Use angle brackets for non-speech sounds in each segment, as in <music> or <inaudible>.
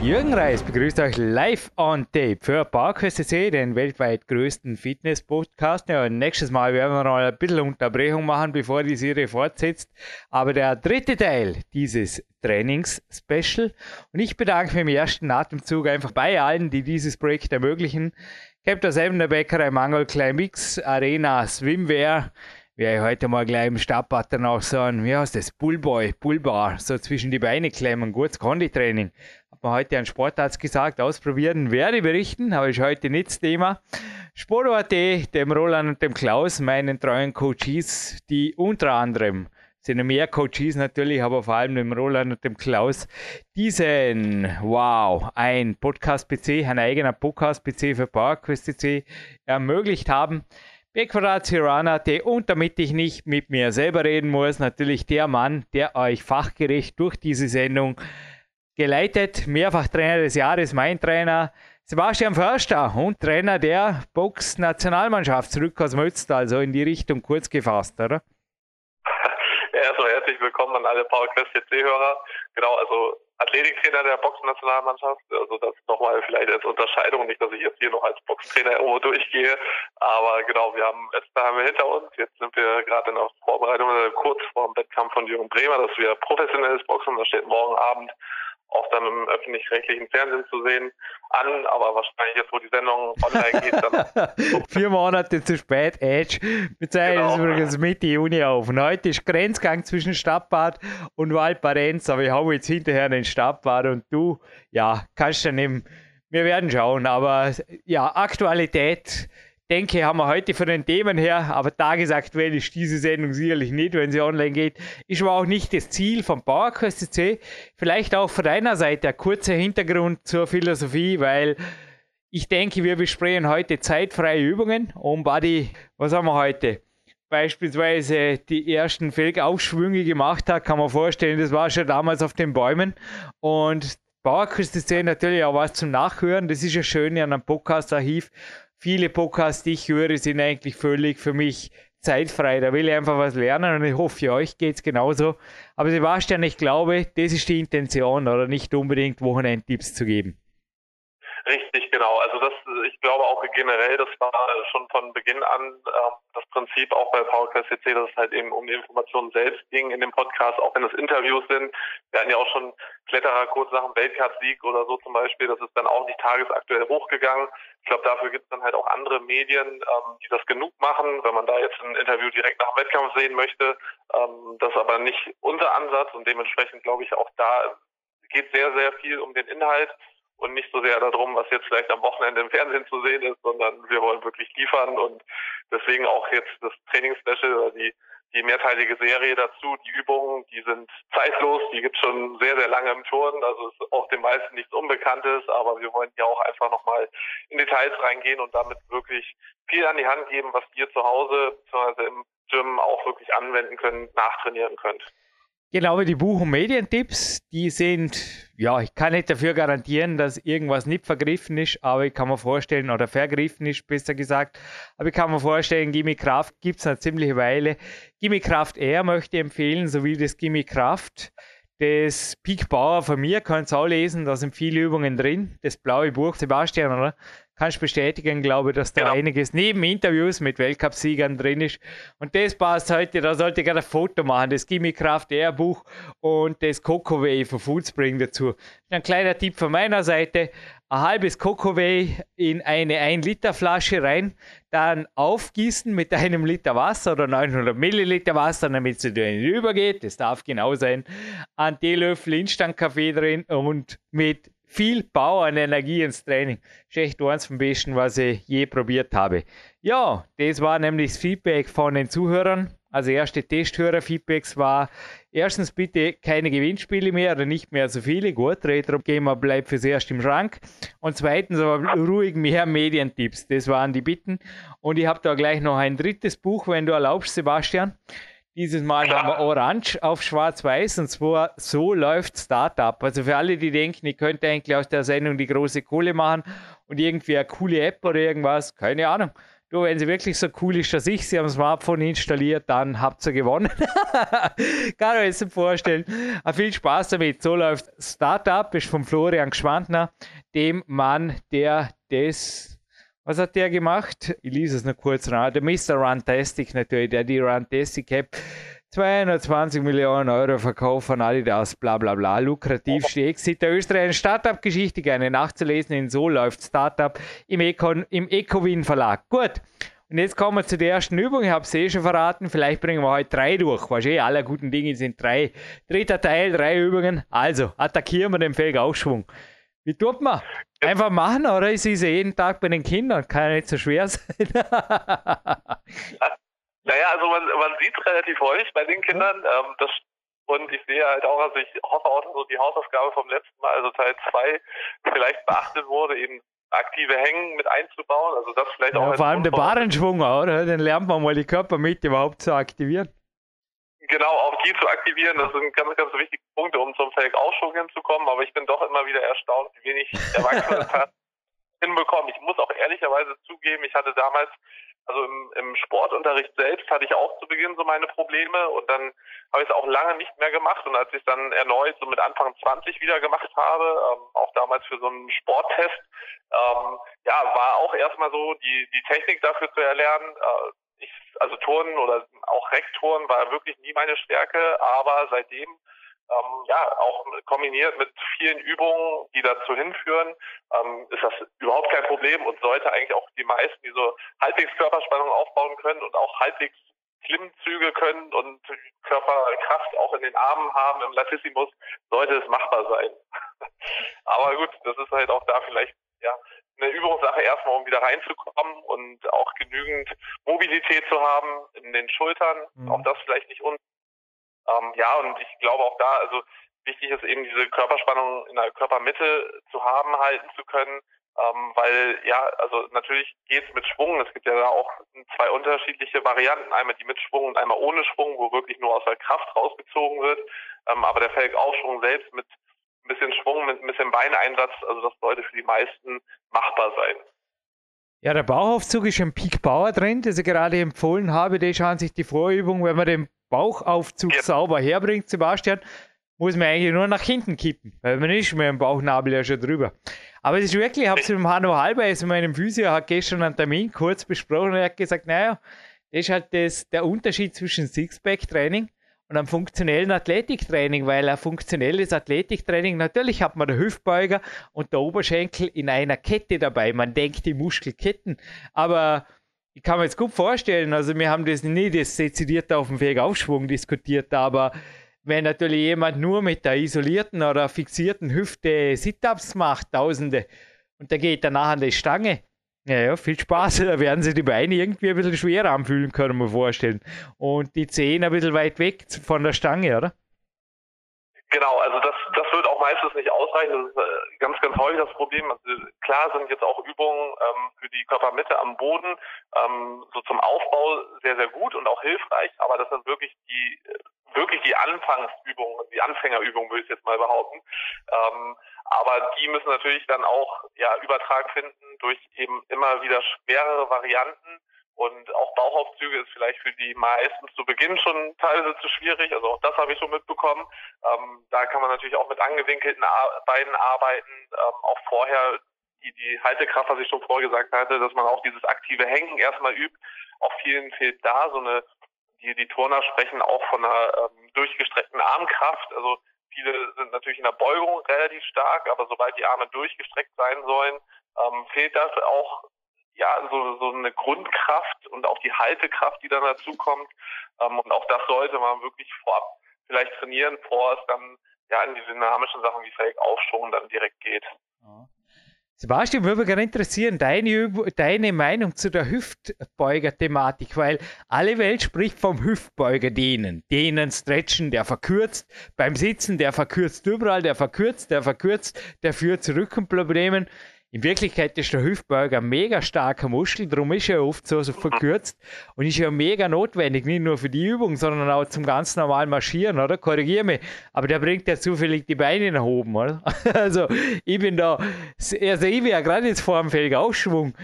Jürgen Reis begrüßt euch live on tape für PowerQuest den weltweit größten Fitness-Podcast. Ja, nächstes Mal werden wir noch ein bisschen Unterbrechung machen, bevor die Serie fortsetzt. Aber der dritte Teil dieses Trainings-Special. Und ich bedanke mich im ersten Atemzug einfach bei allen, die dieses Projekt ermöglichen. Captain Seven, der Bäckerei Mangel, Climbix, Arena, Swimwear, ich heute mal gleich im Stadtbad dann auch sagen, wie heißt das? Bullboy, Bullbar, so zwischen die Beine klemmen, gutes Konditraining hat mir heute ein Sportarzt gesagt, ausprobieren werde berichten, aber ist heute nicht das Thema. Sport.at, dem Roland und dem Klaus, meinen treuen Coaches, die unter anderem sind mehr Coaches natürlich, aber vor allem dem Roland und dem Klaus, diesen, wow, ein Podcast-PC, ein eigener Podcast-PC für PowerQuest ermöglicht haben. Bequadrat Tirana.at und damit ich nicht mit mir selber reden muss, natürlich der Mann, der euch fachgerecht durch diese Sendung geleitet, mehrfach Trainer des Jahres, mein Trainer Sebastian Förster und Trainer der Box-Nationalmannschaft zurück aus Mölster, also in die Richtung kurz gefasst, oder? <laughs> Ja, erstmal herzlich willkommen an alle PowerQuest CC-Hörer. Genau, also Athletiktrainer der Boxnationalmannschaft. Also das nochmal vielleicht als Unterscheidung, nicht, dass ich jetzt hier noch als Boxtrainer irgendwo durchgehe. Aber genau, wir haben letzte haben wir hinter uns. Jetzt sind wir gerade in der Vorbereitung, kurz vor dem Wettkampf von Jürgen Bremer, dass wir professionelles Boxen. Das steht morgen Abend auch dann im öffentlich-rechtlichen Fernsehen zu sehen, an, aber wahrscheinlich jetzt, wo die Sendung online geht, dann. <laughs> Vier Monate zu spät, Edge. Wir zeigen genau. übrigens Mitte Juni auf. Und heute ist Grenzgang zwischen Stadtbad und Waldbarenz, aber ich habe jetzt hinterher den Stadtbad und du, ja, kannst dann eben, wir werden schauen, aber ja, Aktualität denke, haben wir heute von den Themen her, aber tagesaktuell ist diese Sendung sicherlich nicht, wenn sie online geht. Ist aber auch nicht das Ziel vom PowerQuest C. Vielleicht auch von deiner Seite ein kurzer Hintergrund zur Philosophie, weil ich denke, wir besprechen heute zeitfreie Übungen und Buddy, was haben wir heute? Beispielsweise die ersten Felgaufschwünge gemacht hat, kann man vorstellen, das war schon damals auf den Bäumen und PowerQuest C natürlich auch was zum Nachhören. Das ist ja schön an einem Podcast-Archiv viele Podcasts, die ich höre, sind eigentlich völlig für mich zeitfrei. Da will ich einfach was lernen und ich hoffe, euch geht es genauso. Aber Sebastian, ich glaube, das ist die Intention oder nicht unbedingt Wochenendtipps zu geben. Richtig, ich glaube auch generell, das war schon von Beginn an äh, das Prinzip auch bei PowerQuest CC, dass es halt eben um die Informationen selbst ging in dem Podcast, auch wenn es Interviews sind. Wir hatten ja auch schon Kletterer kurz nach Weltcup-Sieg oder so zum Beispiel, das ist dann auch nicht tagesaktuell hochgegangen. Ich glaube, dafür gibt es dann halt auch andere Medien, ähm, die das genug machen, wenn man da jetzt ein Interview direkt nach dem Wettkampf sehen möchte. Ähm, das ist aber nicht unser Ansatz und dementsprechend glaube ich auch da geht sehr, sehr viel um den Inhalt und nicht so sehr darum, was jetzt vielleicht am Wochenende im Fernsehen zu sehen ist, sondern wir wollen wirklich liefern und deswegen auch jetzt das Trainingsspecial oder die, die mehrteilige Serie dazu. Die Übungen, die sind zeitlos, die gibt schon sehr, sehr lange im Turnen, also ist auch den meisten nichts Unbekanntes, aber wir wollen ja auch einfach nochmal in Details reingehen und damit wirklich viel an die Hand geben, was ihr zu Hause bzw. im Gym auch wirklich anwenden könnt, nachtrainieren könnt. Genau, die Buch- und Medientipps, die sind, ja, ich kann nicht dafür garantieren, dass irgendwas nicht vergriffen ist, aber ich kann mir vorstellen, oder vergriffen ist, besser gesagt, aber ich kann mir vorstellen, Gimme Kraft gibt es eine ziemliche Weile. Gimme Kraft Air möchte ich empfehlen, sowie das Gimme Kraft. Das Peak Power von mir, könnt ihr auch lesen, da sind viele Übungen drin. Das blaue Buch, Sebastian, oder? Kannst bestätigen, glaube ich, dass da genau. einiges neben Interviews mit Weltcupsiegern drin ist. Und das passt heute, da sollte ich gerade ein Foto machen, das Gimme Kraft Air Buch und das Coco Wave von Foodspring dazu. Ein kleiner Tipp von meiner Seite, ein halbes Coco Wave in eine 1 Liter Flasche rein, dann aufgießen mit einem Liter Wasser oder 900 Milliliter Wasser, damit es dir übergeht, das darf genau sein, ein Teelöffel Instant-Kaffee drin und mit viel Power und Energie ins Training. Das ist echt eins vom Besten, was ich je probiert habe. Ja, das war nämlich das Feedback von den Zuhörern. Also erste Testhörer-Feedbacks war erstens bitte keine Gewinnspiele mehr oder nicht mehr so viele. Gut, Retro Gamer bleibt fürs erste im Schrank. Und zweitens aber ruhig mehr Medientipps. Das waren die Bitten. Und ich habe da gleich noch ein drittes Buch, wenn du erlaubst, Sebastian. Dieses Mal Klar. haben wir Orange auf Schwarz-Weiß und zwar so läuft Startup. Also für alle, die denken, ich könnte eigentlich aus der Sendung die große Kohle machen und irgendwie eine coole App oder irgendwas, keine Ahnung. Du, wenn sie wirklich so cool ist, dass ich sie am Smartphone installiert, dann habt ihr gewonnen. Kann ich mir jetzt vorstellen. Aber viel Spaß damit. So läuft Startup, ist von Florian Gschwandner, dem Mann, der das was hat der gemacht? Ich lese es noch kurz nach. Der Mr. Runtastic natürlich, der die Runtastic App 220 Millionen Euro Verkauf an Adidas, bla bla bla. Lukrativste Exit der österreichischen Startup-Geschichte gerne nachzulesen in So läuft Startup im, Econ, im Ecowin Verlag. Gut. Und jetzt kommen wir zu der ersten Übung. Ich habe es eh schon verraten. Vielleicht bringen wir heute drei durch. Weißt du, alle guten Dinge sind drei. Dritter Teil, drei Übungen. Also, attackieren wir den Felgaufschwung. Wie tut man? Einfach machen oder ist es jeden Tag bei den Kindern? Kann ja nicht so schwer <laughs> sein. naja, also man, man sieht es relativ häufig bei den Kindern. Ähm, das, und ich sehe halt auch, also ich hoffe auch, dass so die Hausaufgabe vom letzten Mal, also Teil 2, vielleicht beachtet wurde, eben aktive Hängen mit einzubauen. Also das vielleicht ja, auch. Vor allem der Barenschwung, oder? Dann lernt man mal die Körpermitte überhaupt zu aktivieren. Genau, auch die zu aktivieren, das sind ganz, ganz wichtige Punkte, um zum Fake-Aufschwung hinzukommen. Aber ich bin doch immer wieder erstaunt, wie wenig Erwachsene <laughs> das hinbekommen. Ich muss auch ehrlicherweise zugeben, ich hatte damals, also im, im Sportunterricht selbst hatte ich auch zu Beginn so meine Probleme und dann habe ich es auch lange nicht mehr gemacht. Und als ich dann erneut so mit Anfang 20 wieder gemacht habe, ähm, auch damals für so einen Sporttest, ähm, ja, war auch erstmal so die, die Technik dafür zu erlernen. Äh, ich, also Turnen oder auch Reckturnen war wirklich nie meine Stärke, aber seitdem ähm, ja auch kombiniert mit vielen Übungen, die dazu hinführen, ähm, ist das überhaupt kein Problem und sollte eigentlich auch die meisten, die so halbwegs Körperspannung aufbauen können und auch halbwegs Klimmzüge können und Körperkraft auch in den Armen haben im Latissimus, sollte es machbar sein. <laughs> aber gut, das ist halt auch da vielleicht ja eine Übungssache erstmal, um wieder reinzukommen und auch genügend Mobilität zu haben in den Schultern. Mhm. Auch das vielleicht nicht un. Ähm, ja, und ich glaube auch da, also wichtig ist eben diese Körperspannung in der Körpermitte zu haben, halten zu können. Ähm, weil ja, also natürlich geht's mit Schwung. Es gibt ja da auch zwei unterschiedliche Varianten. Einmal die mit Schwung und einmal ohne Schwung, wo wirklich nur aus der Kraft rausgezogen wird. Ähm, aber der Felgaufschwung selbst mit ein bisschen Schwung, mit ein bisschen Beineinsatz, also das sollte für die meisten machbar sein. Ja, der Bauchaufzug ist im Peak Power drin, das ich gerade empfohlen habe. Die schauen sich die Vorübung, wenn man den Bauchaufzug ja. sauber herbringt, Sebastian, muss man eigentlich nur nach hinten kippen, weil man ist mit dem Bauchnabel ja schon drüber. Aber es ist wirklich, ich habe es mit dem Hanno Halbeis, meinem Physio, hat gestern einen Termin kurz besprochen und er hat gesagt, naja, das ist halt das, der Unterschied zwischen Sixpack-Training und am funktionellen Athletiktraining, weil ein funktionelles Athletiktraining, natürlich hat man den Hüftbeuger und der Oberschenkel in einer Kette dabei. Man denkt die Muskelketten, aber ich kann mir jetzt gut vorstellen, also wir haben das nie das dezidiert auf dem Weg Aufschwung diskutiert, aber wenn natürlich jemand nur mit der isolierten oder fixierten Hüfte Sit-Ups macht, Tausende, und der geht danach an die Stange, ja, ja, viel Spaß. <laughs> Da werden sich die Beine irgendwie ein bisschen schwerer anfühlen, können wir vorstellen. Und die Zehen ein bisschen weit weg von der Stange, oder? Genau, also das, das wird auch meistens nicht ausreichen. Das ist äh, ganz, ganz häufig das Problem. Also klar sind jetzt auch Übungen ähm, für die Körpermitte am Boden ähm, so zum Aufbau sehr, sehr gut und auch hilfreich, aber das sind wirklich die wirklich die Anfangsübungen, die Anfängerübungen würde ich jetzt mal behaupten. Ähm, aber die müssen natürlich dann auch ja Übertrag finden durch eben immer wieder schwerere Varianten und auch Bauchaufzüge ist vielleicht für die meisten zu Beginn schon teilweise zu schwierig. Also auch das habe ich schon mitbekommen. Ähm, da kann man natürlich auch mit angewinkelten Beinen arbeiten. Ähm, auch vorher die, die Haltekraft, was ich schon vorher gesagt hatte, dass man auch dieses aktive Hängen erstmal übt. Auch vielen fehlt da so eine, die, die Turner sprechen auch von einer ähm, durchgestreckten Armkraft. Also viele sind natürlich in der Beugung relativ stark, aber sobald die Arme durchgestreckt sein sollen, ähm, fehlt das auch ja, so, so eine Grundkraft und auch die Haltekraft, die dann dazu kommt. Ähm, und auch das sollte man wirklich vorab vielleicht trainieren, bevor es dann ja in die dynamischen Sachen wie Fake Aufschwung dann direkt geht. Sebastian, würde mich gerne interessieren, deine, deine Meinung zu der Hüftbeuger-Thematik, weil alle Welt spricht vom Hüftbeuger dehnen. Dehnen, stretchen, der verkürzt. Beim Sitzen, der verkürzt überall, der verkürzt, der verkürzt, der führt zu Rückenproblemen. In Wirklichkeit ist der Hüftbeuger ein mega starker Muskel, darum ist er oft so, so verkürzt und ist ja mega notwendig, nicht nur für die Übung, sondern auch zum ganz normalen Marschieren, oder? Korrigiere mich. Aber der bringt ja zufällig die Beine nach oben, oder? <laughs> Also ich bin da, also ich wäre gerade jetzt vor dem Felg Aufschwung,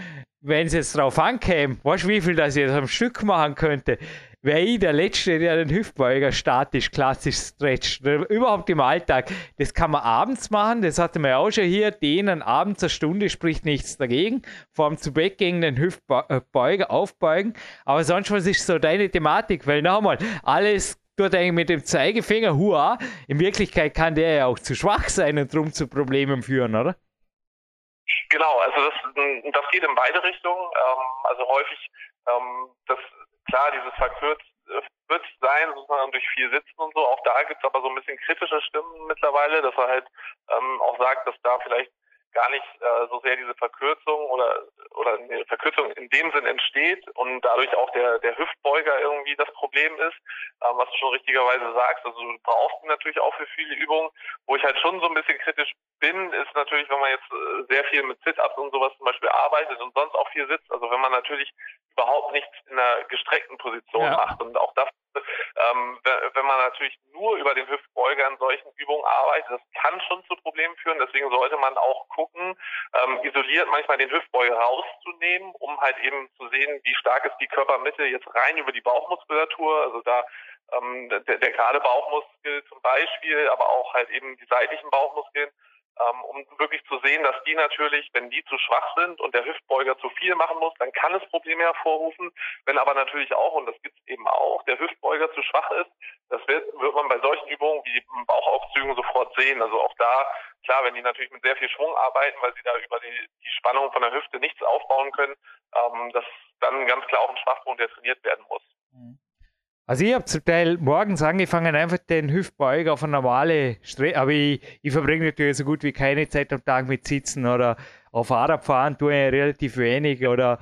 wenn es jetzt drauf ankäme, weißt du, wie viel das ich jetzt am Stück machen könnte, wäre ich der Letzte, der den Hüftbeuger statisch, klassisch stretcht. Überhaupt im Alltag. Das kann man abends machen, das hatten wir auch schon hier. Dehnen abends eine Stunde spricht nichts dagegen. Vor dem zu Bett gegen den Hüftbeuger aufbeugen. Aber sonst, was ist so deine Thematik? Weil nochmal, alles tut eigentlich mit dem Zeigefinger, hua. In Wirklichkeit kann der ja auch zu schwach sein und drum zu Problemen führen, oder? Genau, also das, das geht in beide Richtungen. Ähm, also häufig ähm, das klar, dieses verkürzt äh, wird sein, sozusagen durch viel Sitzen und so. Auch da gibt es aber so ein bisschen kritische Stimmen mittlerweile, dass er halt ähm, auch sagt, dass da vielleicht gar nicht äh, so sehr diese Verkürzung oder oder eine Verkürzung in dem Sinn entsteht und dadurch auch der der Hüftbeuger irgendwie das Problem ist, ähm, was du schon richtigerweise sagst. Also du brauchst ihn natürlich auch für viele Übungen. Wo ich halt schon so ein bisschen kritisch bin, ist natürlich, wenn man jetzt äh, sehr viel mit Sit-ups und sowas zum Beispiel arbeitet und sonst auch viel sitzt. Also wenn man natürlich überhaupt nichts in einer gestreckten Position ja. macht und auch das ähm, wenn man natürlich nur über den Hüftbeuger in solchen Übungen arbeitet, das kann schon zu Problemen führen. Deswegen sollte man auch gucken, ähm, isoliert manchmal den Hüftbeuger rauszunehmen, um halt eben zu sehen, wie stark ist die Körpermitte jetzt rein über die Bauchmuskulatur. Also da ähm, der, der gerade Bauchmuskel zum Beispiel, aber auch halt eben die seitlichen Bauchmuskeln um wirklich zu sehen, dass die natürlich, wenn die zu schwach sind und der Hüftbeuger zu viel machen muss, dann kann es Probleme hervorrufen. Wenn aber natürlich auch, und das gibt es eben auch, der Hüftbeuger zu schwach ist, das wird, wird man bei solchen Übungen wie Bauchaufzügen sofort sehen. Also auch da, klar, wenn die natürlich mit sehr viel Schwung arbeiten, weil sie da über die, die Spannung von der Hüfte nichts aufbauen können, ähm, das dann ganz klar auch ein Schwachpunkt, der trainiert werden muss. Mhm. Also ich habe zum Teil morgens angefangen, einfach den Hüftbeuger auf eine normale Strecke, aber ich, ich verbringe natürlich so gut wie keine Zeit am Tag mit Sitzen oder auf Fahrradfahren tue ich relativ wenig oder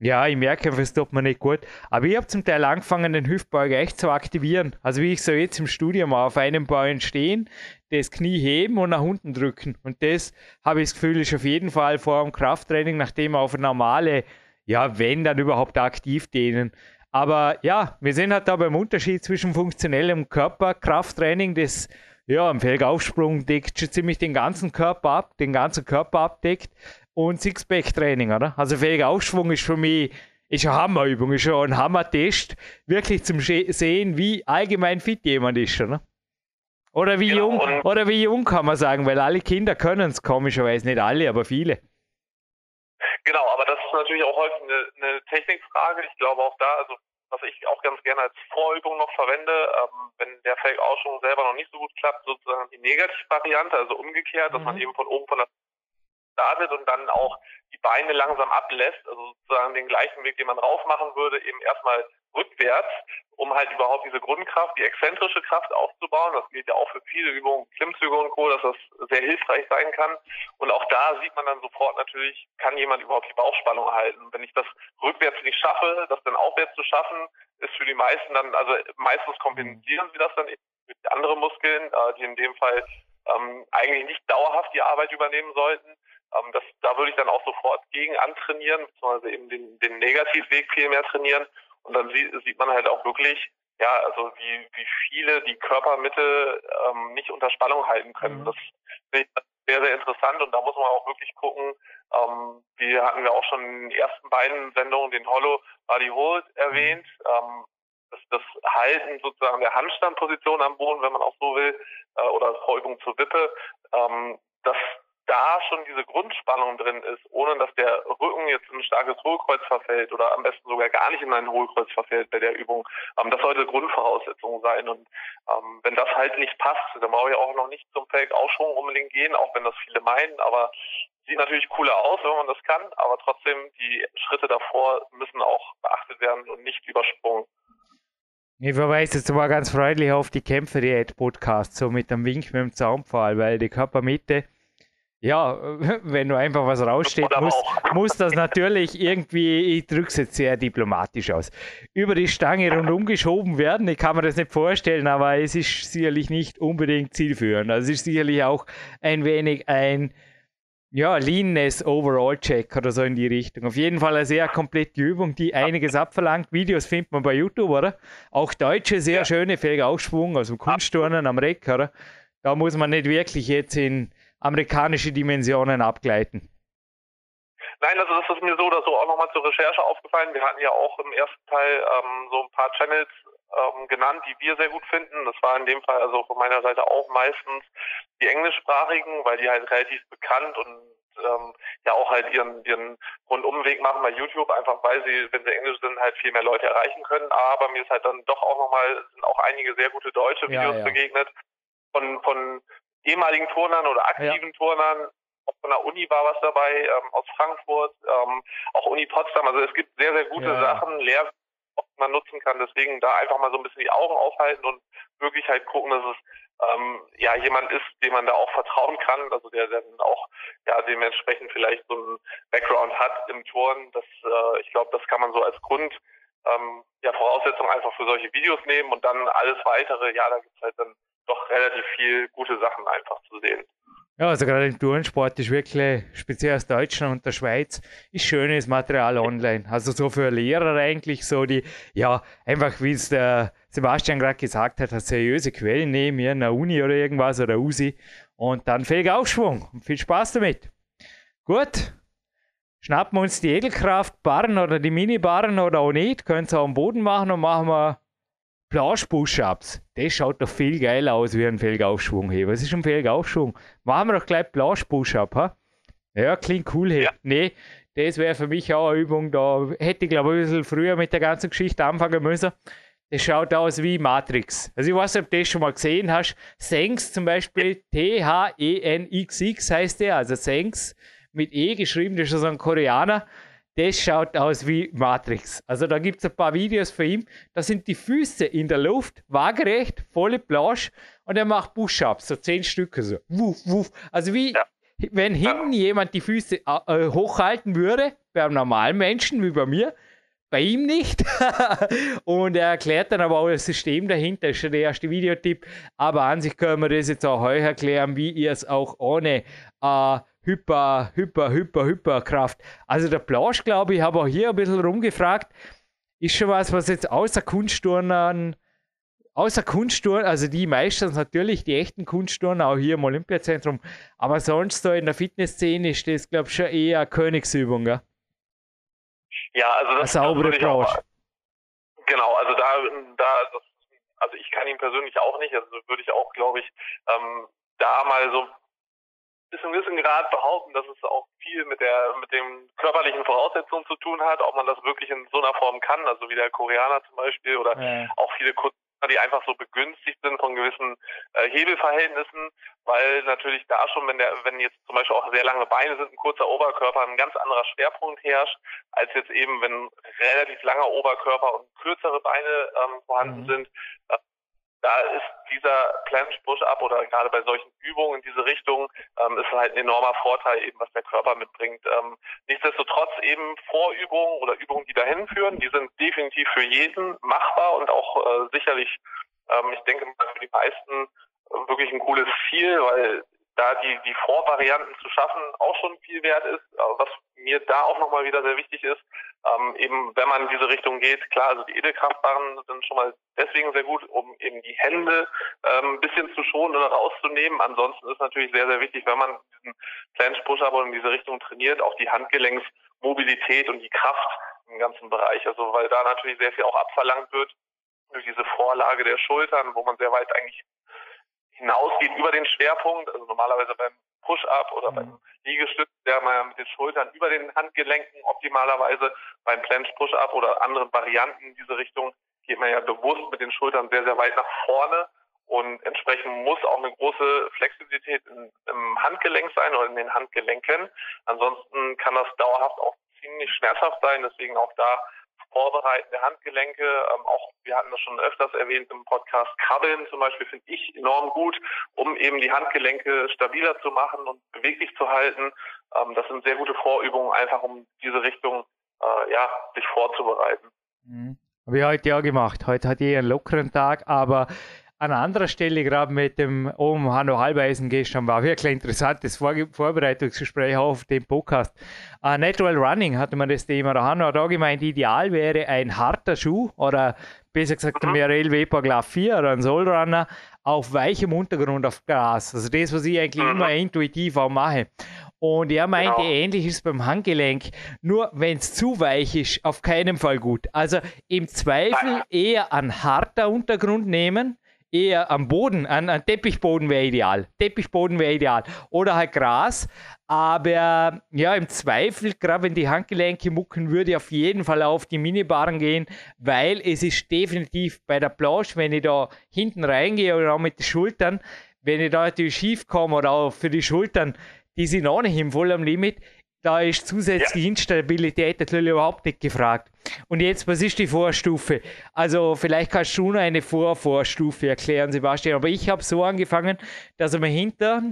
ja, ich merke einfach, es tut mir nicht gut. Aber ich habe zum Teil angefangen, den Hüftbeuger echt zu aktivieren. Also wie ich so jetzt im Studium auf einem Bein stehen, das Knie heben und nach unten drücken. Und das habe ich das Gefühl, ist auf jeden Fall vor dem Krafttraining, nachdem auf eine normale, ja, wenn dann überhaupt aktiv dehnen, aber ja, wir sehen halt da beim Unterschied zwischen funktionellem Körperkrafttraining, das ja im Felgaufsprung deckt schon ziemlich den ganzen Körper ab, den ganzen Körper abdeckt und Sixpack-Training, oder? Also Felgaufschwung ist für mich ist eine Hammerübung, ist schon ein Hammertest, wirklich zum sehen, wie allgemein fit jemand ist, oder? Oder wie, genau. jung, oder wie jung kann man sagen, weil alle Kinder können es komischerweise, nicht alle, aber viele. Genau, aber das ist natürlich auch häufig eine, eine Technikfrage. Ich glaube auch da, also was ich auch ganz gerne als Vorübung noch verwende, ähm, wenn der Fake-Ausschwung selber noch nicht so gut klappt, sozusagen die Negativvariante, also umgekehrt, mhm. dass man mhm. eben von oben von der startet und dann auch die Beine langsam ablässt, also sozusagen den gleichen Weg, den man rauf machen würde, eben erstmal rückwärts, um halt überhaupt diese Grundkraft, die exzentrische Kraft aufzubauen. Das gilt ja auch für viele Übungen, Klimmzüge und Co., dass das sehr hilfreich sein kann. Und auch da sieht man dann sofort natürlich, kann jemand überhaupt die Bauchspannung halten. Wenn ich das rückwärts nicht schaffe, das dann aufwärts zu schaffen, ist für die meisten dann, also meistens kompensieren sie das dann mit anderen Muskeln, äh, die in dem Fall ähm, eigentlich nicht dauerhaft die Arbeit übernehmen sollten. Ähm, das, da würde ich dann auch sofort gegen antrainieren, beziehungsweise eben den, den Negativweg viel mehr trainieren. Und dann sieht, sieht man halt auch wirklich, ja, also wie, wie viele die Körpermitte ähm, nicht unter Spannung halten können. Mhm. Das finde ich sehr, sehr interessant und da muss man auch wirklich gucken. Ähm, wie hatten wir auch schon in den ersten beiden Sendungen den Hollow Body Hold erwähnt. Ähm, das, das Halten sozusagen der Handstandposition am Boden, wenn man auch so will, äh, oder Folgung zur Wippe, ähm, das da schon diese Grundspannung drin ist, ohne dass der Rücken jetzt in ein starkes Hohlkreuz verfällt oder am besten sogar gar nicht in ein Hohlkreuz verfällt bei der Übung, ähm, das sollte Grundvoraussetzung sein. Und ähm, wenn das halt nicht passt, dann brauche ich auch noch nicht zum Fake-Aufschwung unbedingt gehen, auch wenn das viele meinen, aber sieht natürlich cooler aus, wenn man das kann, aber trotzdem die Schritte davor müssen auch beachtet werden und nicht übersprungen. Ich verweise jetzt mal ganz freundlich auf die Kämpfer-Diät-Podcast, so mit dem Wink mit dem Zaunpfahl, weil die Körpermitte ja, <laughs> wenn du einfach was raussteht, muss, <laughs> muss das natürlich irgendwie, ich drücke es jetzt sehr diplomatisch aus, über die Stange rundum geschoben werden. Ich kann mir das nicht vorstellen, aber es ist sicherlich nicht unbedingt zielführend. Also es ist sicherlich auch ein wenig ein Ja, Leanness Overall Check oder so in die Richtung. Auf jeden Fall eine sehr komplette Übung, die einiges abverlangt. Videos findet man bei YouTube, oder? Auch deutsche, sehr ja. schöne Felgaufschwung aus dem Kunstturnen am Reck, oder? Da muss man nicht wirklich jetzt in amerikanische Dimensionen abgleiten. Nein, also das ist mir so oder so auch nochmal zur Recherche aufgefallen. Wir hatten ja auch im ersten Teil ähm, so ein paar Channels ähm, genannt, die wir sehr gut finden. Das war in dem Fall also von meiner Seite auch meistens die englischsprachigen, weil die halt relativ bekannt und ähm, ja auch halt ihren, ihren Rundumweg machen bei YouTube, einfach weil sie, wenn sie Englisch sind, halt viel mehr Leute erreichen können. Aber mir ist halt dann doch auch nochmal, sind auch einige sehr gute deutsche Videos ja, ja. begegnet von, von ehemaligen Turnern oder aktiven ja. Turnern. Auch von der Uni war was dabei, ähm, aus Frankfurt, ähm, auch Uni Potsdam. Also es gibt sehr, sehr gute Sachen, Lehr man nutzen kann. Deswegen da einfach mal so ein bisschen die Augen aufhalten und wirklich halt gucken, dass es ähm, ja jemand ist, dem man da auch vertrauen kann, also der dann auch ja dementsprechend vielleicht so einen Background hat im Touren. Das äh, ich glaube, das kann man so als Grund ähm, ja Voraussetzung einfach für solche Videos nehmen und dann alles weitere, ja, da gibt's halt dann doch relativ viel gute Sachen einfach zu sehen. Ja, also gerade im Tourensport ist wirklich, speziell aus Deutschland und der Schweiz, ist schönes Material online. Also so für Lehrer eigentlich so die, ja, einfach wie es der Sebastian gerade gesagt hat, seriöse Quellen nehmen, hier in der Uni oder irgendwas oder USI und dann fähig Aufschwung. Und viel Spaß damit. Gut, schnappen wir uns die Edelkraft-Barren oder die Mini-Barren oder auch nicht, können sie auch am Boden machen und machen wir Plausch-Push-Ups. Das schaut doch viel geiler aus wie ein Felgaufschwung. Hey. Was ist ein Felgaufschwung? Machen wir doch gleich Plausch-Push-Up. Ha? Ja, klingt cool. Hey. Ja. Nee, das wäre für mich auch eine Übung. Da hätte ich, glaube ich, ein bisschen früher mit der ganzen Geschichte anfangen müssen. Das schaut aus wie Matrix. Also ich weiß nicht, ob du das schon mal gesehen hast. Senks zum Beispiel, T-H-E-N-X-X heißt der. Also Senks mit E geschrieben, das ist so ein Koreaner das schaut aus wie Matrix. Also da gibt es ein paar Videos von ihm, da sind die Füße in der Luft, waagerecht, volle Planche und er macht Push-Ups, so zehn Stücke so. Wuff, wuff. Also wie ja. wenn hinten ja. jemand die Füße äh, hochhalten würde, beim normalen Menschen wie bei mir, bei ihm nicht. <laughs> und er erklärt dann aber auch das System dahinter, das ist schon der erste Videotipp. Aber an sich können wir das jetzt auch euch erklären, wie ihr es auch ohne äh, Hyper, Hyper, Hyper, Hyperkraft. Also der Plausch, glaube ich, habe auch hier ein bisschen rumgefragt, ist schon was, was jetzt außer Kunstturnern, außer Kunstturnern, also die meistens natürlich, die echten Kunstturnern, auch hier im Olympiazentrum, aber sonst so in der Fitnessszene ist das, glaube ich, schon eher Königsübung, ja? Ja, also das, saubere Plausch. Genau, also da, da das, also ich kann ihn persönlich auch nicht, also würde ich auch, glaube ich, ähm, da mal so bis zu einem gewissen Grad behaupten, dass es auch viel mit der mit den körperlichen Voraussetzungen zu tun hat, ob man das wirklich in so einer Form kann, also wie der Koreaner zum Beispiel oder ja. auch viele Kunden, die einfach so begünstigt sind von gewissen äh, Hebelverhältnissen, weil natürlich da schon, wenn der, wenn jetzt zum Beispiel auch sehr lange Beine sind, ein kurzer Oberkörper, ein ganz anderer Schwerpunkt herrscht, als jetzt eben, wenn relativ langer Oberkörper und kürzere Beine ähm, vorhanden mhm. sind. Äh, da ist dieser Planche Push-Up oder gerade bei solchen Übungen in diese Richtung ähm, ist halt ein enormer Vorteil eben, was der Körper mitbringt. Ähm, nichtsdestotrotz eben Vorübungen oder Übungen, die dahin führen, die sind definitiv für jeden machbar und auch äh, sicherlich, ähm, ich denke für die meisten äh, wirklich ein cooles Ziel, weil da die, die Vorvarianten zu schaffen auch schon viel wert ist. Was mir da auch nochmal wieder sehr wichtig ist, ähm, eben wenn man in diese Richtung geht, klar, also die Edelkraftbarren sind schon mal deswegen sehr gut, um eben die Hände ähm, ein bisschen zu schonen oder rauszunehmen. Ansonsten ist natürlich sehr, sehr wichtig, wenn man diesen Planche Push-Up in diese Richtung trainiert, auch die Handgelenksmobilität und die Kraft im ganzen Bereich. Also weil da natürlich sehr viel auch abverlangt wird durch diese Vorlage der Schultern, wo man sehr weit eigentlich hinausgeht über den Schwerpunkt. Also normalerweise beim Push-Up oder mhm. beim Liegestütz wäre man mit den Schultern über den Handgelenken optimalerweise. Beim Planche Push-Up oder anderen Varianten in diese Richtung geht man ja bewusst mit den Schultern sehr, sehr weit nach vorne. Und entsprechend muss auch eine große Flexibilität in, im Handgelenk sein oder in den Handgelenken. Ansonsten kann das dauerhaft auch ziemlich schmerzhaft sein. Deswegen auch da Vorbereiten der Handgelenke, ähm, auch wir hatten das schon öfters erwähnt im Podcast, Krabbeln zum Beispiel finde ich enorm gut, um eben die Handgelenke stabiler zu machen und beweglich zu halten. Ähm, das sind sehr gute Vorübungen, einfach um diese Richtung äh, ja, sich vorzubereiten. Mhm. Habe ich heute ja gemacht. Heute hatte ich einen lockeren Tag, aber an anderer Stelle, gerade mit dem Ohm Hanno Halbeisen gestern, war wirklich ein interessantes Vor Vorbereitungsgespräch auf dem Podcast. Uh, Natural Running hatte man das Thema. Der Hanno hat auch gemeint, ideal wäre ein harter Schuh oder besser gesagt ein Merrell Vapor Glove 4 oder ein Soulrunner auf weichem Untergrund auf Gras. Also das, was ich eigentlich mhm. immer intuitiv auch mache. Und er meinte, genau. ähnlich ist beim Handgelenk. Nur wenn es zu weich ist, auf keinen Fall gut. Also im Zweifel eher ein harter Untergrund nehmen eher am Boden, an, an Teppichboden wäre ideal. Teppichboden wäre ideal. Oder halt Gras. Aber ja, im Zweifel, gerade wenn die Handgelenke mucken, würde ich auf jeden Fall auf die Minibaren gehen, weil es ist definitiv bei der Planche, wenn ich da hinten reingehe oder auch mit den Schultern, wenn ich da natürlich schief komme oder auch für die Schultern, die sind auch nicht im voll am Limit, da ist zusätzliche ja. Instabilität natürlich überhaupt nicht gefragt. Und jetzt, was ist die Vorstufe? Also vielleicht kannst du noch eine Vorvorstufe erklären, Sebastian. Aber ich habe so angefangen, dass mir hinter,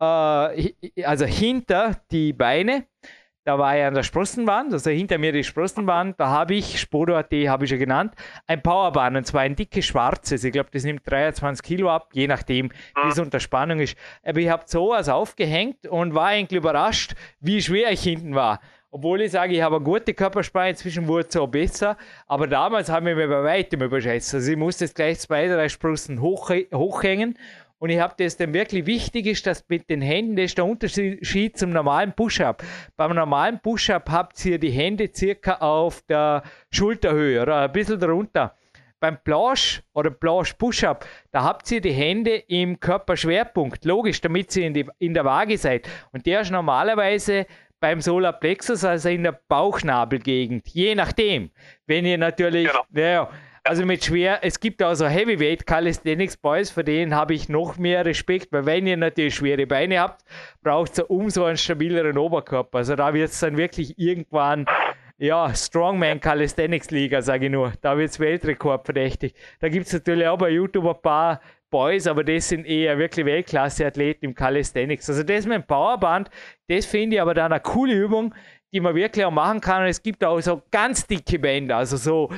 äh, also hinter die Beine da war er an der Sprossenwand, also hinter mir die Sprossenwand, da habe ich, Spodo.at habe ich ja genannt, ein Powerbahn und zwar ein dickes schwarzes. Ich glaube, das nimmt 23 Kilo ab, je nachdem, wie es unter Spannung ist. Aber ich habe sowas aufgehängt und war eigentlich überrascht, wie schwer ich hinten war. Obwohl ich sage, ich habe eine gute Körperspanne, inzwischen wurde es auch besser, aber damals haben wir mir bei weitem überschätzt. Also ich musste jetzt gleich zwei, drei Sprossen hoch, hochhängen und ich habe das dann wirklich wichtig ist, dass mit den Händen, das ist der Unterschied zum normalen Push-Up. Beim normalen Push-Up habt ihr die Hände circa auf der Schulterhöhe oder ein bisschen darunter. Beim Planche oder Planche Push-Up, da habt ihr die Hände im Körperschwerpunkt, logisch, damit ihr in, die, in der Waage seid. Und der ist normalerweise beim Solarplexus, also in der Bauchnabelgegend, je nachdem. Wenn ihr natürlich, genau. ja, also mit schwer, es gibt auch so Heavyweight Calisthenics Boys, für den habe ich noch mehr Respekt, weil wenn ihr natürlich schwere Beine habt, braucht ihr umso einen stabileren Oberkörper. Also da wird es dann wirklich irgendwann, ja, Strongman Calisthenics Liga, sage ich nur. Da wird es Weltrekord verdächtig. Da gibt es natürlich auch bei YouTube ein paar Boys, aber das sind eher wirklich Weltklasse-Athleten im Calisthenics. Also das mit dem Powerband, das finde ich aber dann eine coole Übung, die man wirklich auch machen kann. Und es gibt auch so ganz dicke Bänder, also so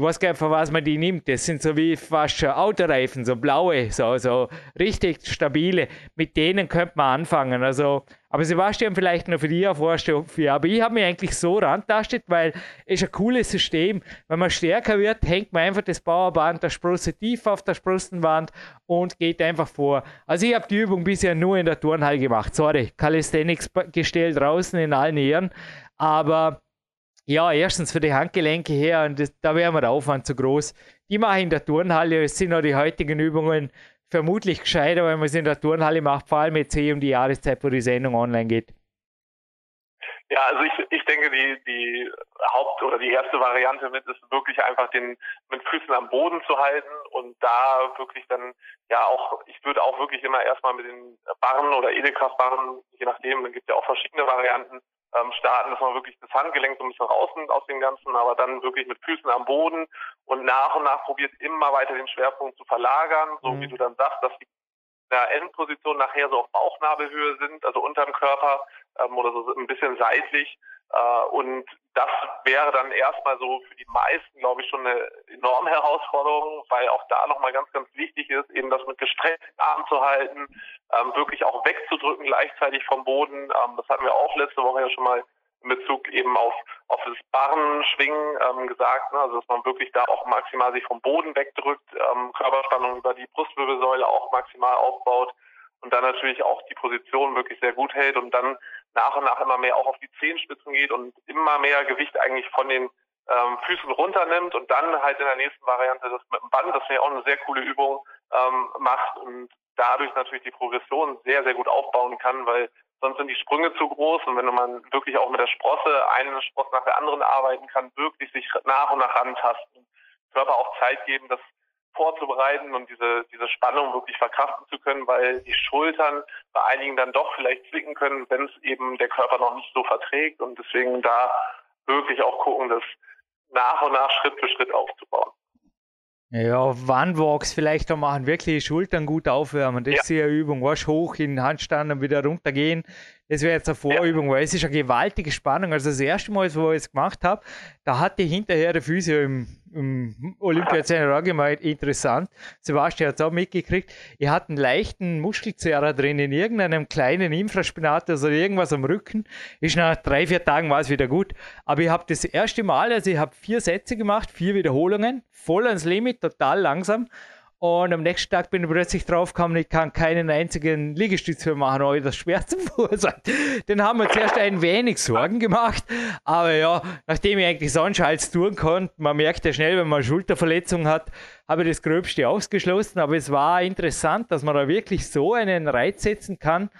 ich weiß gar nicht, von was man die nimmt. Das sind so wie fast schon Autoreifen, so blaue, so, so richtig stabile. Mit denen könnte man anfangen. Also, aber Sebastian, vielleicht noch für dich eine Vorstufe. Aber ich habe mich eigentlich so rantastet, weil es ist ein cooles System. Wenn man stärker wird, hängt man einfach das Bauerband der Sprosse tief auf der Sprossenwand und geht einfach vor. Also ich habe die Übung bisher nur in der Turnhalle gemacht. Sorry, Calisthenics gestellt draußen in allen Ehren. Aber ja, erstens für die Handgelenke her und das, da wäre mir der Aufwand zu groß. Die mache ich in der Turnhalle. Es sind auch die heutigen Übungen vermutlich gescheiter, wenn man es in der Turnhalle macht, vor allem jetzt eh um die Jahreszeit, wo die Sendung online geht. Ja, also ich, ich denke, die, die Haupt- oder die erste Variante mit ist wirklich einfach den mit Füßen am Boden zu halten und da wirklich dann, ja auch, ich würde auch wirklich immer erstmal mit den Barren oder Edelkraftbarren, je nachdem, dann gibt es ja auch verschiedene Varianten, ähm, starten, dass man wirklich das Handgelenk so ein bisschen rausnimmt aus dem Ganzen, aber dann wirklich mit Füßen am Boden und nach und nach probiert immer weiter den Schwerpunkt zu verlagern, so mhm. wie du dann sagst, dass die der Endposition nachher so auf Bauchnabelhöhe sind, also unterm Körper ähm, oder so ein bisschen seitlich. Äh, und das wäre dann erstmal so für die meisten, glaube ich, schon eine enorme Herausforderung, weil auch da nochmal ganz, ganz wichtig ist, eben das mit gestreckten Armen zu halten, ähm, wirklich auch wegzudrücken gleichzeitig vom Boden. Ähm, das hatten wir auch letzte Woche ja schon mal in Bezug eben auf, auf das Barrenschwingen ähm, gesagt, ne? also dass man wirklich da auch maximal sich vom Boden wegdrückt, ähm, Körperspannung über die Brustwirbelsäule auch maximal aufbaut und dann natürlich auch die Position wirklich sehr gut hält und dann nach und nach immer mehr auch auf die Zehenspitzen geht und immer mehr Gewicht eigentlich von den ähm, Füßen runternimmt und dann halt in der nächsten Variante das mit dem Band, das ist ja auch eine sehr coole Übung, ähm, macht und dadurch natürlich die Progression sehr, sehr gut aufbauen kann, weil sonst sind die Sprünge zu groß und wenn man wirklich auch mit der Sprosse einen Spross nach der anderen arbeiten kann, wirklich sich nach und nach rantasten, Körper auch Zeit geben, das vorzubereiten und diese, diese Spannung wirklich verkraften zu können, weil die Schultern bei einigen dann doch vielleicht zwicken können, wenn es eben der Körper noch nicht so verträgt und deswegen da wirklich auch gucken, das nach und nach Schritt für Schritt aufzubauen. Ja, One-Walks vielleicht auch machen, wirklich die Schultern gut aufwärmen. Das ja. ist ja Übung. Was hoch in Handstand und wieder runtergehen. Das wäre jetzt eine Vorübung, ja. weil es ist eine gewaltige Spannung. Also das erste Mal, wo ich es gemacht habe, da hatte ich hinterher der Physio im, im Olympiazentrum gemeint, interessant. Sebastian hat es auch mitgekriegt. Ich hatte einen leichten Muskelzerrer drin in irgendeinem kleinen Infraspinat, also irgendwas am Rücken. Ist nach drei, vier Tagen war es wieder gut. Aber ich habe das erste Mal, also ich habe vier Sätze gemacht, vier Wiederholungen, voll ans Limit, total langsam. Und am nächsten Tag bin ich plötzlich draufgekommen, ich kann keinen einzigen Liegestütz mehr machen, weil das Schmerzen verursacht. Den haben wir zuerst ein wenig Sorgen gemacht. Aber ja, nachdem ich eigentlich sonst alles tun konnte, man merkt ja schnell, wenn man eine Schulterverletzung hat, habe ich das Gröbste ausgeschlossen. Aber es war interessant, dass man da wirklich so einen Reiz setzen kann.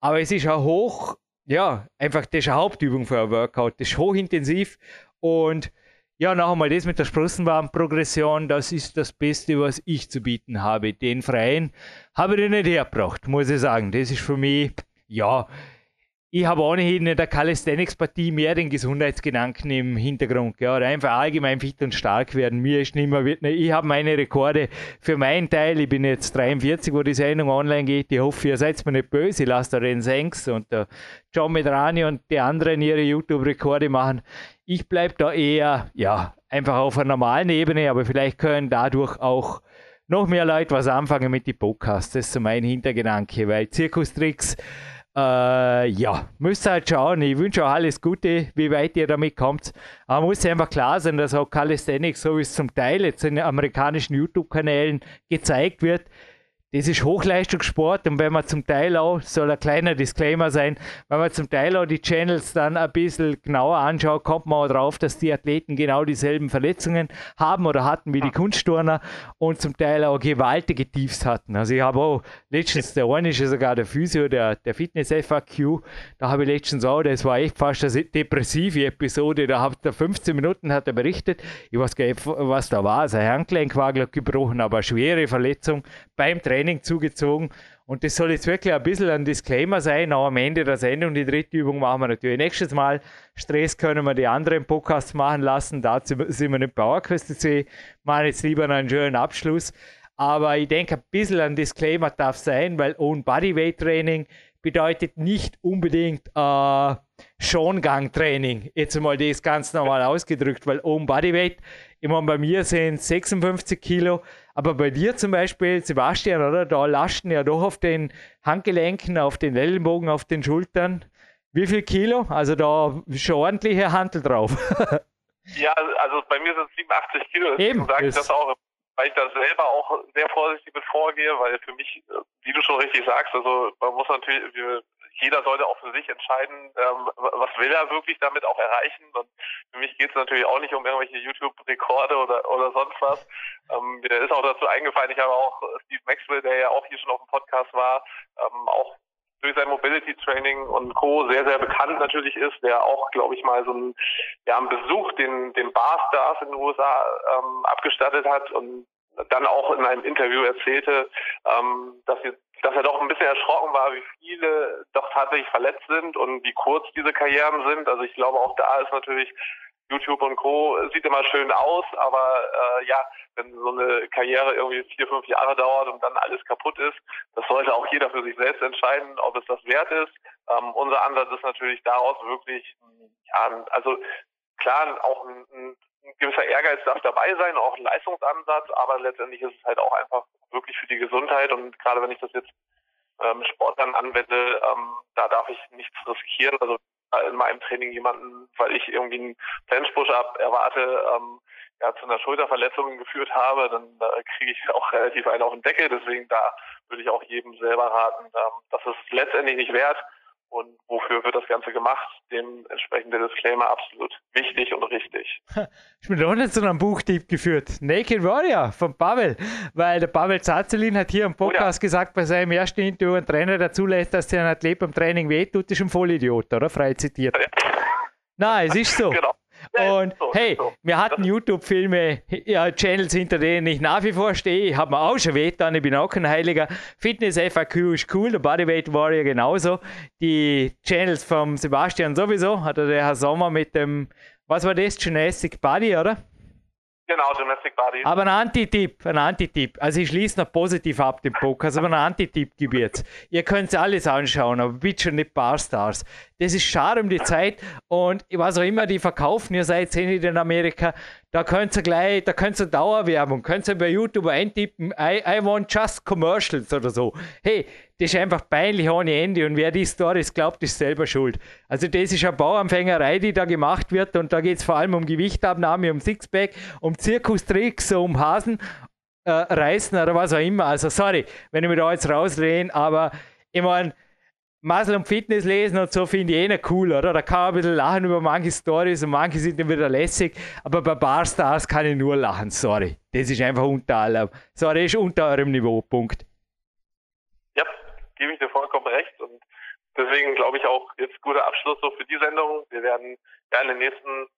Aber es ist auch hoch, ja, einfach das ist eine Hauptübung für ein Workout. Das ist hochintensiv und ja, noch einmal das mit der Sprossenwarmprogression, das ist das Beste, was ich zu bieten habe. Den freien habe ich nicht hergebracht, muss ich sagen. Das ist für mich, ja, ich habe ohnehin in der Calisthenics-Partie mehr den Gesundheitsgedanken im Hintergrund. Ja, einfach allgemein fit und stark werden. Mir ist nicht mehr, ich habe meine Rekorde für meinen Teil. Ich bin jetzt 43, wo die Sendung online geht. Ich hoffe, ihr seid mir nicht böse. Ich lasse da den Senks und der John Medrani und die anderen ihre YouTube-Rekorde machen. Ich bleibe da eher, ja, einfach auf einer normalen Ebene, aber vielleicht können dadurch auch noch mehr Leute was anfangen mit den Podcasts. Das ist so mein Hintergedanke, weil Zirkustricks äh, ja, müsst halt schauen. Ich wünsche euch alles Gute, wie weit ihr damit kommt. Aber muss einfach klar sein, dass auch Calisthenics, so wie es zum Teil jetzt in amerikanischen YouTube-Kanälen gezeigt wird, das ist Hochleistungssport und wenn man zum Teil auch, soll ein kleiner Disclaimer sein, wenn man zum Teil auch die Channels dann ein bisschen genauer anschaut, kommt man auch drauf, dass die Athleten genau dieselben Verletzungen haben oder hatten wie die Kunstturner und zum Teil auch gewaltige Tiefs hatten. Also ich habe auch letztens, der eine ist ja sogar der Physio, der, der Fitness FAQ, da habe ich letztens auch, das war echt fast eine depressive Episode, da hat er 15 Minuten hat er berichtet, ich weiß gar nicht, was da war, sein Handgelenk war gebrochen, aber schwere Verletzung beim Training Training zugezogen. Und das soll jetzt wirklich ein bisschen ein Disclaimer sein. Auch am Ende der Sendung, die dritte Übung machen wir natürlich nächstes Mal. Stress können wir die anderen Podcasts machen lassen. Dazu sind wir nicht PowerQuest C. Machen jetzt lieber einen schönen Abschluss. Aber ich denke, ein bisschen ein Disclaimer darf sein, weil Own Bodyweight Training bedeutet nicht unbedingt äh, Schongang-Training. Jetzt mal das ganz normal ausgedrückt, weil Own Bodyweight, ich meine, bei mir sind 56 Kilo, aber bei dir zum Beispiel, Sebastian, oder? Da lasten ja doch auf den Handgelenken, auf den Ellenbogen, auf den Schultern. Wie viel Kilo? Also da schon ordentliche Handel drauf. <laughs> ja, also bei mir sind es 87 Kilo. Deswegen sage ich das auch, weil ich da selber auch sehr vorsichtig mit vorgehe, weil für mich, wie du schon richtig sagst, also man muss natürlich, wir jeder sollte auch für sich entscheiden, ähm, was will er wirklich damit auch erreichen. Und für mich geht es natürlich auch nicht um irgendwelche YouTube-Rekorde oder, oder sonst was. Ähm, mir ist auch dazu eingefallen, ich habe auch Steve Maxwell, der ja auch hier schon auf dem Podcast war, ähm, auch durch sein Mobility Training und Co. sehr, sehr bekannt natürlich ist, der auch, glaube ich, mal so einen, ja, einen Besuch den, den Barstars in den USA ähm, abgestattet hat und dann auch in einem Interview erzählte, ähm, dass, sie, dass er doch ein bisschen erschrocken war, wie viele doch tatsächlich verletzt sind und wie kurz diese Karrieren sind. Also ich glaube, auch da ist natürlich YouTube und Co. sieht immer schön aus, aber äh, ja, wenn so eine Karriere irgendwie vier, fünf Jahre dauert und dann alles kaputt ist, das sollte auch jeder für sich selbst entscheiden, ob es das wert ist. Ähm, unser Ansatz ist natürlich daraus wirklich, ja, also klar, auch ein, ein ein gewisser Ehrgeiz darf dabei sein, auch ein Leistungsansatz, aber letztendlich ist es halt auch einfach wirklich für die Gesundheit und gerade wenn ich das jetzt ähm, Sportlern anwende, ähm, da darf ich nichts riskieren. Also in meinem Training jemanden, weil ich irgendwie einen Bench-Push-Up erwarte, ähm, ja, zu einer Schulterverletzung geführt habe, dann äh, kriege ich auch <laughs> relativ einen auf den Deckel. Deswegen da würde ich auch jedem selber raten, ähm, dass es letztendlich nicht wert und wofür wird das Ganze gemacht? Dementsprechend der Disclaimer absolut wichtig und richtig. <laughs> Ich bin doch nicht zu einem Buchtipp geführt. Naked Warrior von Pavel, weil der Pavel Zazelin hat hier im Podcast oh ja. gesagt, bei seinem ersten Interview ein Trainer dazu lässt, dass der ein Athlet beim Training wehtut, ist ein Vollidiot, oder? Frei zitiert. Ja. Nein, es ist so. <laughs> genau. Und hey, wir hatten YouTube-Filme, ja, Channels, hinter denen ich nach wie vor stehe. Ich habe mir auch schon wehgetan, ich bin auch kein Heiliger. Fitness FAQ ist cool, der Bodyweight Warrior genauso. Die Channels vom Sebastian sowieso, hat der Herr Sommer mit dem, was war das, Gymnastic Body, oder? Genau, Domestic Bodies. Aber ein Anti-Tipp, ein Anti-Tipp. Also ich schließe noch positiv ab den Podcast, aber ein Anti-Tipp gibt jetzt. Ihr könnt alles anschauen, aber bitte schon nicht Barstars. Das ist schade um die Zeit und was auch immer die verkaufen, ihr seid eh nicht in Amerika, da könnt ihr gleich, da könnt ihr Dauerwerbung, könnt ihr bei YouTube eintippen, I, I want just commercials oder so. Hey, das ist einfach peinlich ohne Ende und wer die Stories glaubt, ist selber schuld. Also das ist eine Bauernfängerei, die da gemacht wird und da geht es vor allem um Gewichtabnahme, um Sixpack, um Zirkustricks, um Hasen äh, reißen oder was auch immer. Also sorry, wenn ich mich da jetzt rausdrehen, aber ich meine, Muscle und Fitness lesen und so finde ich eh nicht cool, oder? Da kann man ein bisschen lachen über manche Stories und manche sind dann wieder lässig, aber bei Barstars kann ich nur lachen, sorry. Das ist einfach unter allem. Sorry, ist unter eurem Niveau, Punkt gebe ich dir vollkommen recht. Und deswegen glaube ich auch jetzt guter Abschluss so für die Sendung. Wir werden ja in den nächsten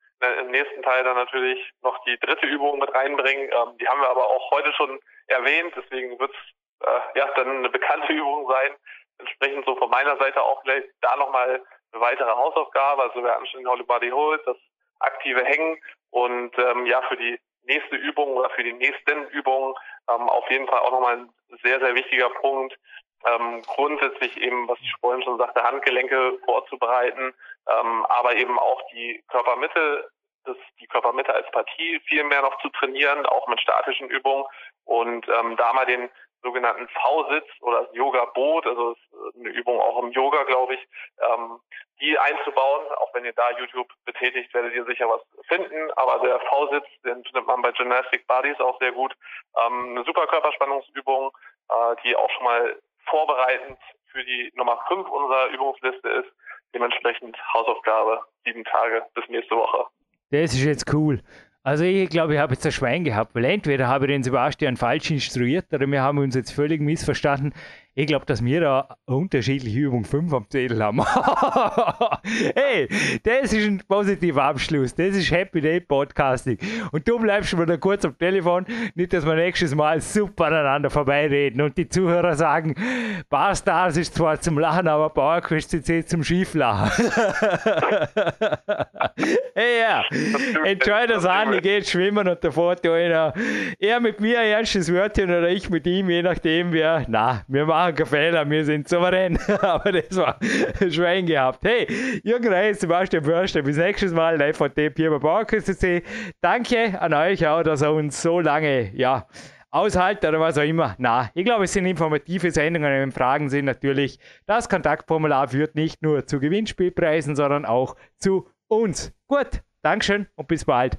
im nächsten Teil dann natürlich noch die dritte Übung mit reinbringen. Ähm, die haben wir aber auch heute schon erwähnt, deswegen wird es äh, ja dann eine bekannte <laughs> Übung sein. Entsprechend so von meiner Seite auch vielleicht da nochmal eine weitere Hausaufgabe. Also wir den Holy Body Hold, das aktive Hängen und ähm, ja für die nächste Übung oder für die nächsten Übungen ähm, auf jeden Fall auch nochmal ein sehr, sehr wichtiger Punkt, ähm, grundsätzlich eben, was ich vorhin schon sagte, Handgelenke vorzubereiten, ähm, aber eben auch die Körpermitte, das, die Körpermitte als Partie viel mehr noch zu trainieren, auch mit statischen Übungen und ähm, da mal den sogenannten V-Sitz oder das Yoga-Boot, also eine Übung auch im Yoga, glaube ich, ähm, die einzubauen. Auch wenn ihr da YouTube betätigt, werdet ihr sicher was finden. Aber der V-Sitz, den findet man bei Gymnastic Bodies auch sehr gut. Ähm, eine super Körperspannungsübung, äh, die auch schon mal vorbereitend für die Nummer 5 unserer Übungsliste ist. Dementsprechend Hausaufgabe, sieben Tage bis nächste Woche. Das ist jetzt cool. Also ich glaube, ich habe jetzt ein Schwein gehabt, weil entweder habe ich den Sebastian falsch instruiert oder wir haben uns jetzt völlig missverstanden. Ich glaube, dass wir da unterschiedliche Übung 5 am Zettel haben. <laughs> hey, das ist ein positiver Abschluss. Das ist Happy Day Podcasting. Und du bleibst schon wieder kurz am Telefon, nicht, dass wir nächstes Mal super aneinander vorbeireden und die Zuhörer sagen, Barstars ist zwar zum Lachen, aber PowerQuest CC zum Schieflachen. <laughs> hey, ja, enjoy das an, ich gehe schwimmen und der Foto einer. Er mit mir ein erstes Wörtchen oder ich mit ihm, je nachdem, wer. Na, wir machen keinen Fehler, wir sind souverän. <laughs> Aber das war Schwein gehabt. Hey, Jürgen Reis, Sebastian Förster, bis nächstes Mal live von dem bei PowerQuest Danke an euch auch, dass ihr uns so lange, ja, aushalten oder was auch immer. Na, ich glaube, es sind informative Sendungen. Wenn Fragen sind natürlich, das Kontaktformular führt nicht nur zu Gewinnspielpreisen, sondern auch zu uns. Gut, Dankeschön und bis bald.